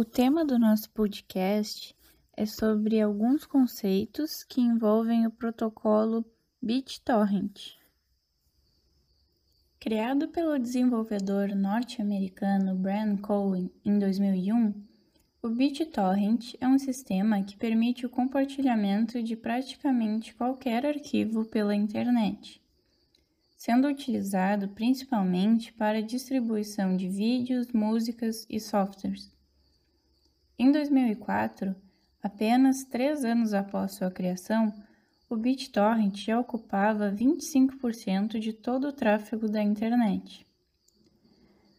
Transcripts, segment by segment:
O tema do nosso podcast é sobre alguns conceitos que envolvem o protocolo BitTorrent. Criado pelo desenvolvedor norte-americano Brian Cohen em 2001, o BitTorrent é um sistema que permite o compartilhamento de praticamente qualquer arquivo pela internet, sendo utilizado principalmente para distribuição de vídeos, músicas e softwares. Em 2004, apenas três anos após sua criação, o BitTorrent já ocupava 25% de todo o tráfego da internet.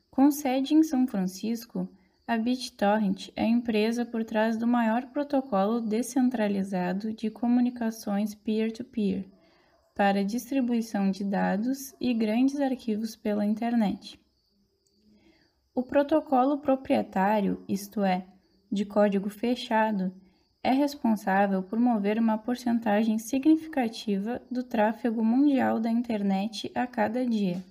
Com sede em São Francisco, a BitTorrent é a empresa por trás do maior protocolo descentralizado de comunicações peer-to-peer -peer para distribuição de dados e grandes arquivos pela internet. O protocolo proprietário, isto é, de código fechado é responsável por mover uma porcentagem significativa do tráfego mundial da internet a cada dia.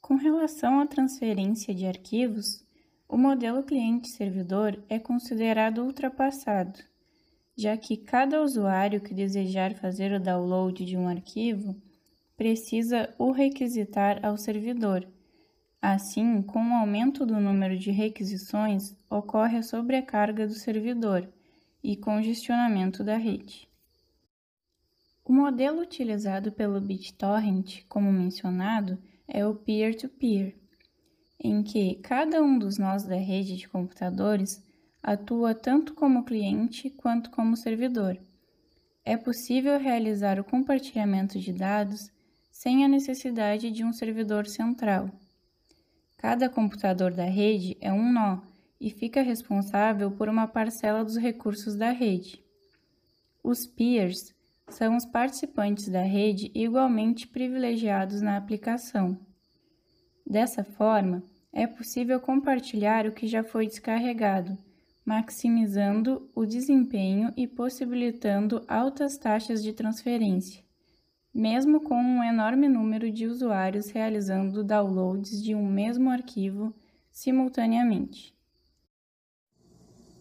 Com relação à transferência de arquivos, o modelo cliente-servidor é considerado ultrapassado, já que cada usuário que desejar fazer o download de um arquivo precisa o requisitar ao servidor Assim, com o aumento do número de requisições, ocorre a sobrecarga do servidor e congestionamento da rede. O modelo utilizado pelo BitTorrent, como mencionado, é o peer-to-peer, -peer, em que cada um dos nós da rede de computadores atua tanto como cliente quanto como servidor. É possível realizar o compartilhamento de dados sem a necessidade de um servidor central. Cada computador da rede é um nó e fica responsável por uma parcela dos recursos da rede. Os peers são os participantes da rede igualmente privilegiados na aplicação. Dessa forma, é possível compartilhar o que já foi descarregado, maximizando o desempenho e possibilitando altas taxas de transferência mesmo com um enorme número de usuários realizando downloads de um mesmo arquivo simultaneamente.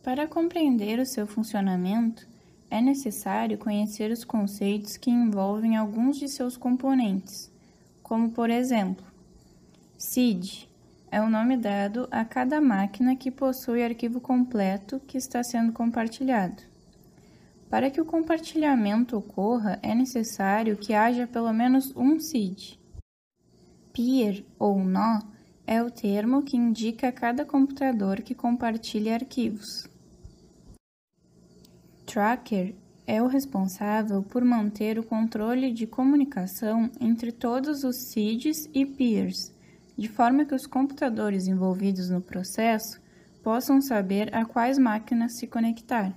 Para compreender o seu funcionamento, é necessário conhecer os conceitos que envolvem alguns de seus componentes, como por exemplo, SID é o nome dado a cada máquina que possui arquivo completo que está sendo compartilhado. Para que o compartilhamento ocorra, é necessário que haja pelo menos um seed. Peer ou nó é o termo que indica cada computador que compartilha arquivos. Tracker é o responsável por manter o controle de comunicação entre todos os seeds e peers, de forma que os computadores envolvidos no processo possam saber a quais máquinas se conectar.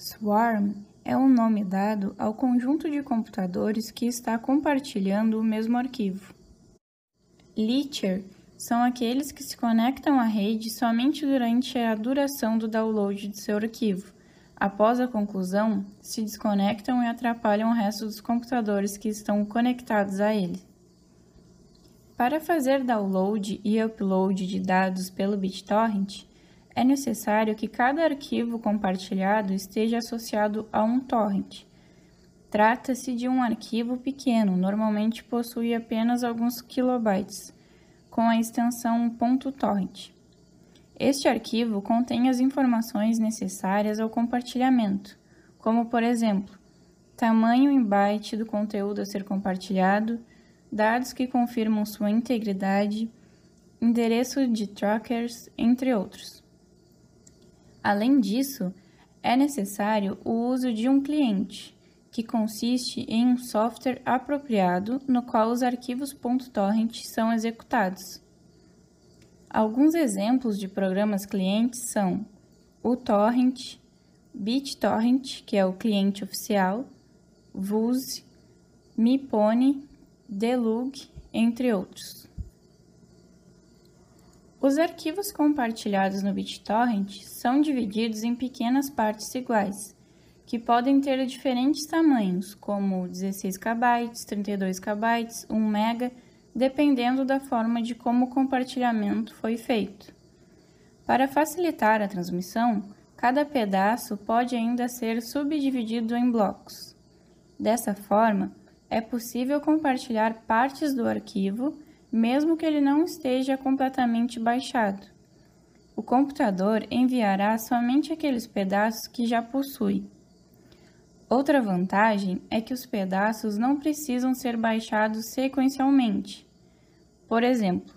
Swarm é o nome dado ao conjunto de computadores que está compartilhando o mesmo arquivo. Leecher são aqueles que se conectam à rede somente durante a duração do download de seu arquivo. Após a conclusão, se desconectam e atrapalham o resto dos computadores que estão conectados a ele. Para fazer download e upload de dados pelo BitTorrent, é necessário que cada arquivo compartilhado esteja associado a um torrent. Trata-se de um arquivo pequeno, normalmente possui apenas alguns kilobytes, com a extensão .torrent. Este arquivo contém as informações necessárias ao compartilhamento, como por exemplo, tamanho em byte do conteúdo a ser compartilhado, dados que confirmam sua integridade, endereço de trackers, entre outros. Além disso, é necessário o uso de um cliente, que consiste em um software apropriado no qual os arquivos .torrent são executados. Alguns exemplos de programas clientes são o Torrent, BitTorrent, que é o cliente oficial, Vuse, Mipone, Delug, entre outros. Os arquivos compartilhados no BitTorrent são divididos em pequenas partes iguais, que podem ter diferentes tamanhos, como 16 KB, 32 KB, 1 MB, dependendo da forma de como o compartilhamento foi feito. Para facilitar a transmissão, cada pedaço pode ainda ser subdividido em blocos. Dessa forma, é possível compartilhar partes do arquivo, mesmo que ele não esteja completamente baixado. O computador enviará somente aqueles pedaços que já possui. Outra vantagem é que os pedaços não precisam ser baixados sequencialmente. Por exemplo,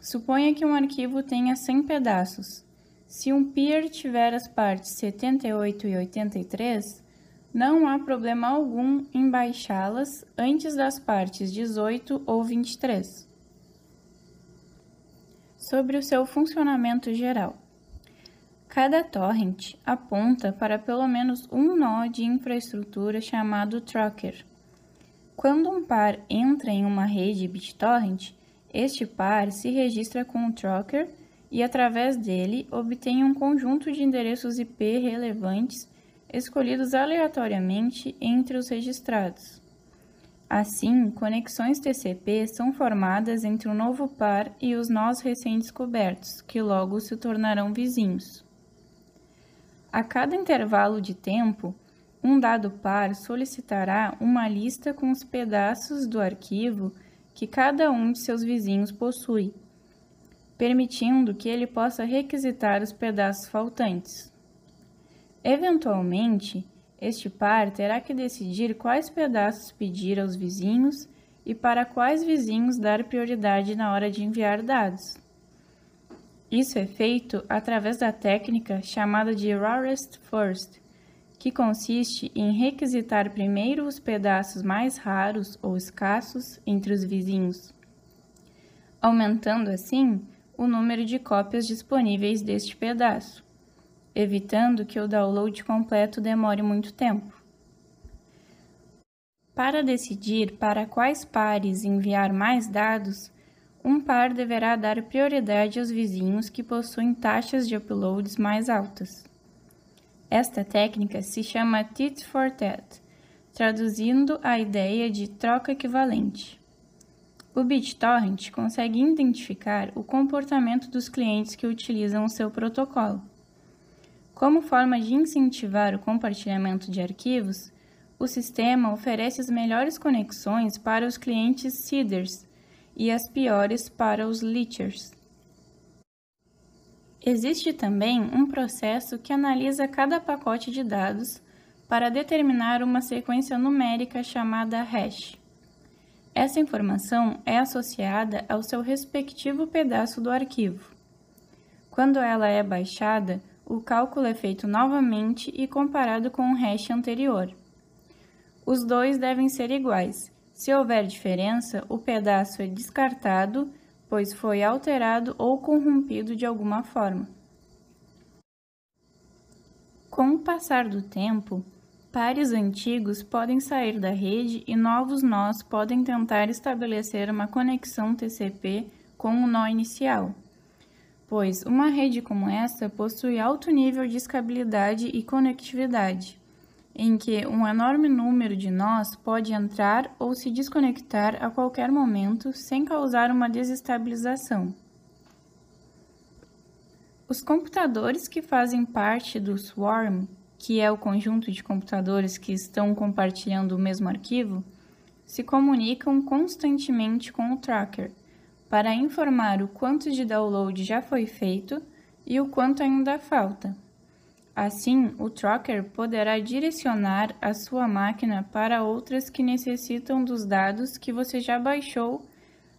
suponha que um arquivo tenha 100 pedaços. Se um peer tiver as partes 78 e 83, não há problema algum em baixá-las antes das partes 18 ou 23. Sobre o seu funcionamento geral. Cada torrent aponta para pelo menos um nó de infraestrutura chamado tracker. Quando um par entra em uma rede BitTorrent, este par se registra com o tracker e, através dele, obtém um conjunto de endereços IP relevantes escolhidos aleatoriamente entre os registrados. Assim, conexões TCP são formadas entre o novo par e os nós recém-descobertos, que logo se tornarão vizinhos. A cada intervalo de tempo, um dado par solicitará uma lista com os pedaços do arquivo que cada um de seus vizinhos possui, permitindo que ele possa requisitar os pedaços faltantes. Eventualmente, este par terá que decidir quais pedaços pedir aos vizinhos e para quais vizinhos dar prioridade na hora de enviar dados. Isso é feito através da técnica chamada de Rarest First, que consiste em requisitar primeiro os pedaços mais raros ou escassos entre os vizinhos, aumentando assim o número de cópias disponíveis deste pedaço, evitando que o download completo demore muito tempo. Para decidir para quais pares enviar mais dados, um par deverá dar prioridade aos vizinhos que possuem taxas de uploads mais altas. Esta técnica se chama tit for tat, traduzindo a ideia de troca equivalente. O BitTorrent consegue identificar o comportamento dos clientes que utilizam o seu protocolo. Como forma de incentivar o compartilhamento de arquivos, o sistema oferece as melhores conexões para os clientes seeders e as piores para os leechers. Existe também um processo que analisa cada pacote de dados para determinar uma sequência numérica chamada hash. Essa informação é associada ao seu respectivo pedaço do arquivo. Quando ela é baixada, o cálculo é feito novamente e comparado com o hash anterior. Os dois devem ser iguais, se houver diferença, o pedaço é descartado, pois foi alterado ou corrompido de alguma forma. Com o passar do tempo, pares antigos podem sair da rede e novos nós podem tentar estabelecer uma conexão TCP com o nó inicial, pois uma rede como essa possui alto nível de escabilidade e conectividade em que um enorme número de nós pode entrar ou se desconectar a qualquer momento sem causar uma desestabilização. Os computadores que fazem parte do Swarm, que é o conjunto de computadores que estão compartilhando o mesmo arquivo, se comunicam constantemente com o tracker para informar o quanto de download já foi feito e o quanto ainda falta. Assim, o tracker poderá direcionar a sua máquina para outras que necessitam dos dados que você já baixou,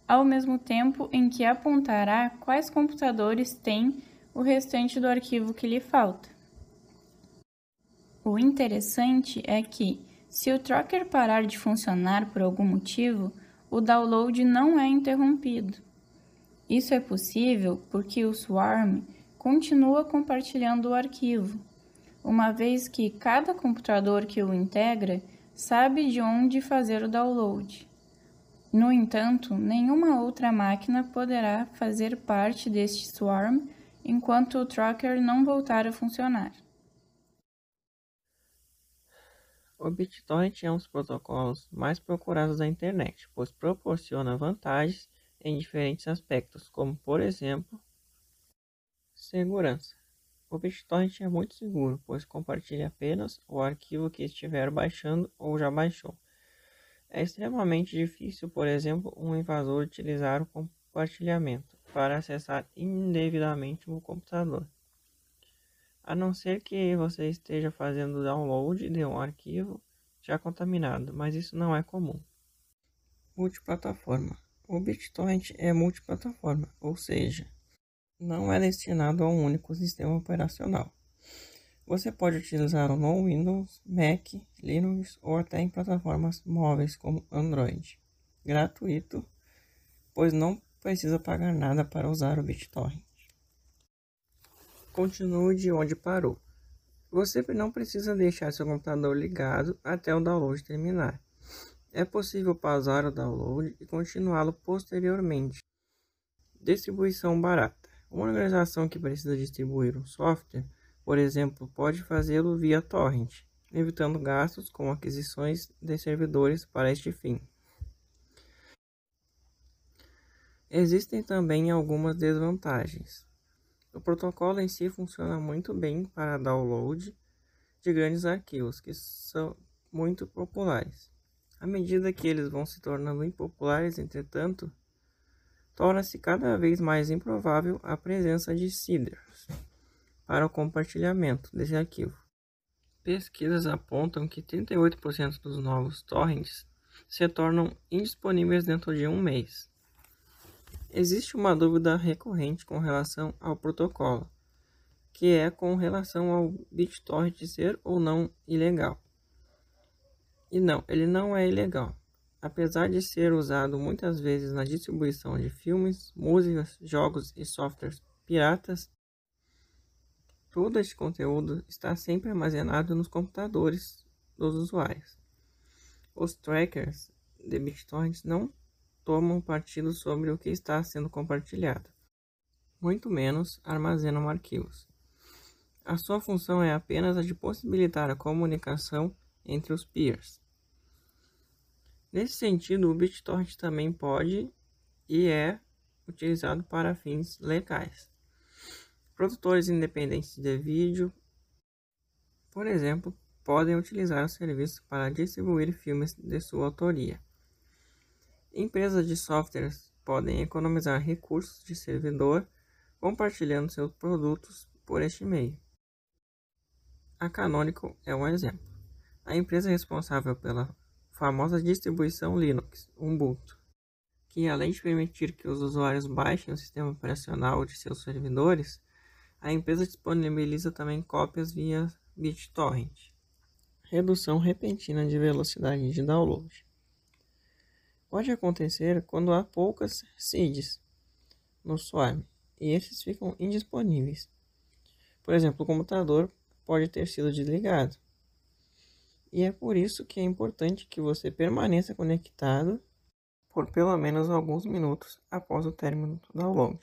ao mesmo tempo em que apontará quais computadores têm o restante do arquivo que lhe falta. O interessante é que, se o tracker parar de funcionar por algum motivo, o download não é interrompido. Isso é possível porque o Swarm continua compartilhando o arquivo, uma vez que cada computador que o integra sabe de onde fazer o download. No entanto, nenhuma outra máquina poderá fazer parte deste swarm enquanto o tracker não voltar a funcionar. O BitTorrent é um dos protocolos mais procurados da internet, pois proporciona vantagens em diferentes aspectos, como por exemplo Segurança. O BitTorrent é muito seguro, pois compartilha apenas o arquivo que estiver baixando ou já baixou. É extremamente difícil, por exemplo, um invasor utilizar o compartilhamento para acessar indevidamente o computador. A não ser que você esteja fazendo download de um arquivo já contaminado, mas isso não é comum. Multiplataforma. O BitTorrent é multiplataforma, ou seja, não é destinado a um único sistema operacional. Você pode utilizá-lo no Windows, Mac, Linux ou até em plataformas móveis como Android. Gratuito, pois não precisa pagar nada para usar o BitTorrent. Continue de onde parou. Você não precisa deixar seu computador ligado até o download terminar. É possível pausar o download e continuá-lo posteriormente. Distribuição barata. Uma organização que precisa distribuir um software, por exemplo, pode fazê-lo via torrent, evitando gastos com aquisições de servidores para este fim. Existem também algumas desvantagens. O protocolo em si funciona muito bem para download de grandes arquivos que são muito populares. À medida que eles vão se tornando impopulares, entretanto, torna-se cada vez mais improvável a presença de seeders para o compartilhamento desse arquivo. Pesquisas apontam que 38% dos novos torrents se tornam indisponíveis dentro de um mês. Existe uma dúvida recorrente com relação ao protocolo, que é com relação ao BitTorrent ser ou não ilegal. E não, ele não é ilegal. Apesar de ser usado muitas vezes na distribuição de filmes, músicas, jogos e softwares piratas, todo este conteúdo está sempre armazenado nos computadores dos usuários. Os trackers de BitTorrent não tomam partido sobre o que está sendo compartilhado, muito menos armazenam arquivos. A sua função é apenas a de possibilitar a comunicação entre os peers. Nesse sentido, o BitTorrent também pode e é utilizado para fins legais. Produtores independentes de vídeo, por exemplo, podem utilizar o serviço para distribuir filmes de sua autoria. Empresas de softwares podem economizar recursos de servidor compartilhando seus produtos por este meio. A Canonical é um exemplo. A empresa responsável pela famosa distribuição Linux, Ubuntu, que além de permitir que os usuários baixem o sistema operacional de seus servidores, a empresa disponibiliza também cópias via BitTorrent. Redução repentina de velocidade de download pode acontecer quando há poucas seeds no Swarm e esses ficam indisponíveis. Por exemplo, o computador pode ter sido desligado. E é por isso que é importante que você permaneça conectado por pelo menos alguns minutos após o término do download.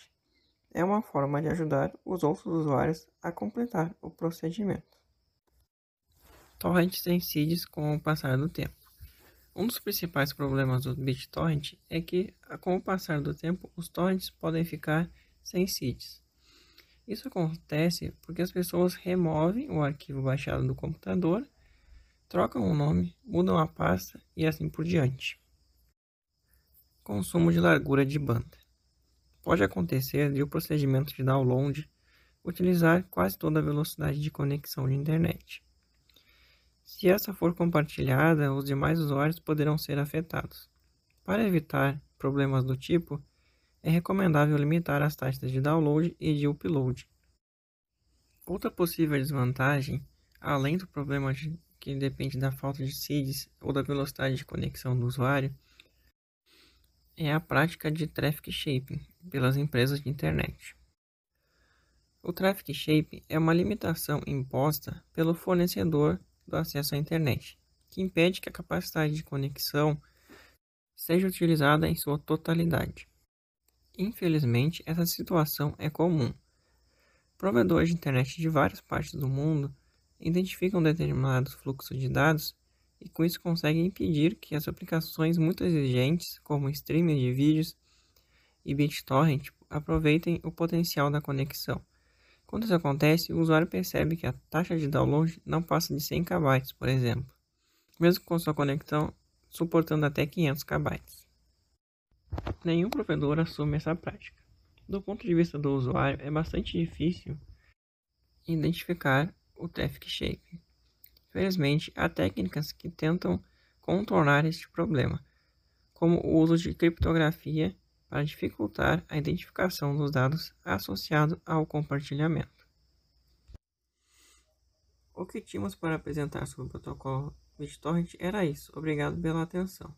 É uma forma de ajudar os outros usuários a completar o procedimento. Torrents têm seeds com o passar do tempo. Um dos principais problemas do BitTorrent é que, com o passar do tempo, os torrents podem ficar sem seeds. Isso acontece porque as pessoas removem o arquivo baixado do computador, trocam o nome, mudam a pasta e assim por diante. Consumo de largura de banda. Pode acontecer de o procedimento de download utilizar quase toda a velocidade de conexão de internet. Se essa for compartilhada, os demais usuários poderão ser afetados. Para evitar problemas do tipo, é recomendável limitar as taxas de download e de upload. Outra possível desvantagem, além do problema de, que depende da falta de seeds ou da velocidade de conexão do usuário, é a prática de traffic shaping pelas empresas de internet. O traffic shaping é uma limitação imposta pelo fornecedor do acesso à internet, que impede que a capacidade de conexão seja utilizada em sua totalidade. Infelizmente, essa situação é comum. Provedores de internet de várias partes do mundo identificam determinados fluxos de dados e com isso conseguem impedir que as aplicações muito exigentes, como streaming de vídeos e BitTorrent, aproveitem o potencial da conexão, Quando isso acontece, o usuário percebe que a taxa de download não passa de 100 KB, por exemplo, mesmo com sua conexão suportando até 500 KB. Nenhum provedor assume essa prática. Do ponto de vista do usuário, é bastante difícil identificar o traffic shape. Felizmente, há técnicas que tentam contornar este problema, como o uso de criptografia para dificultar a identificação dos dados associados ao compartilhamento. O que tínhamos para apresentar sobre o protocolo BitTorrent era isso. Obrigado pela atenção.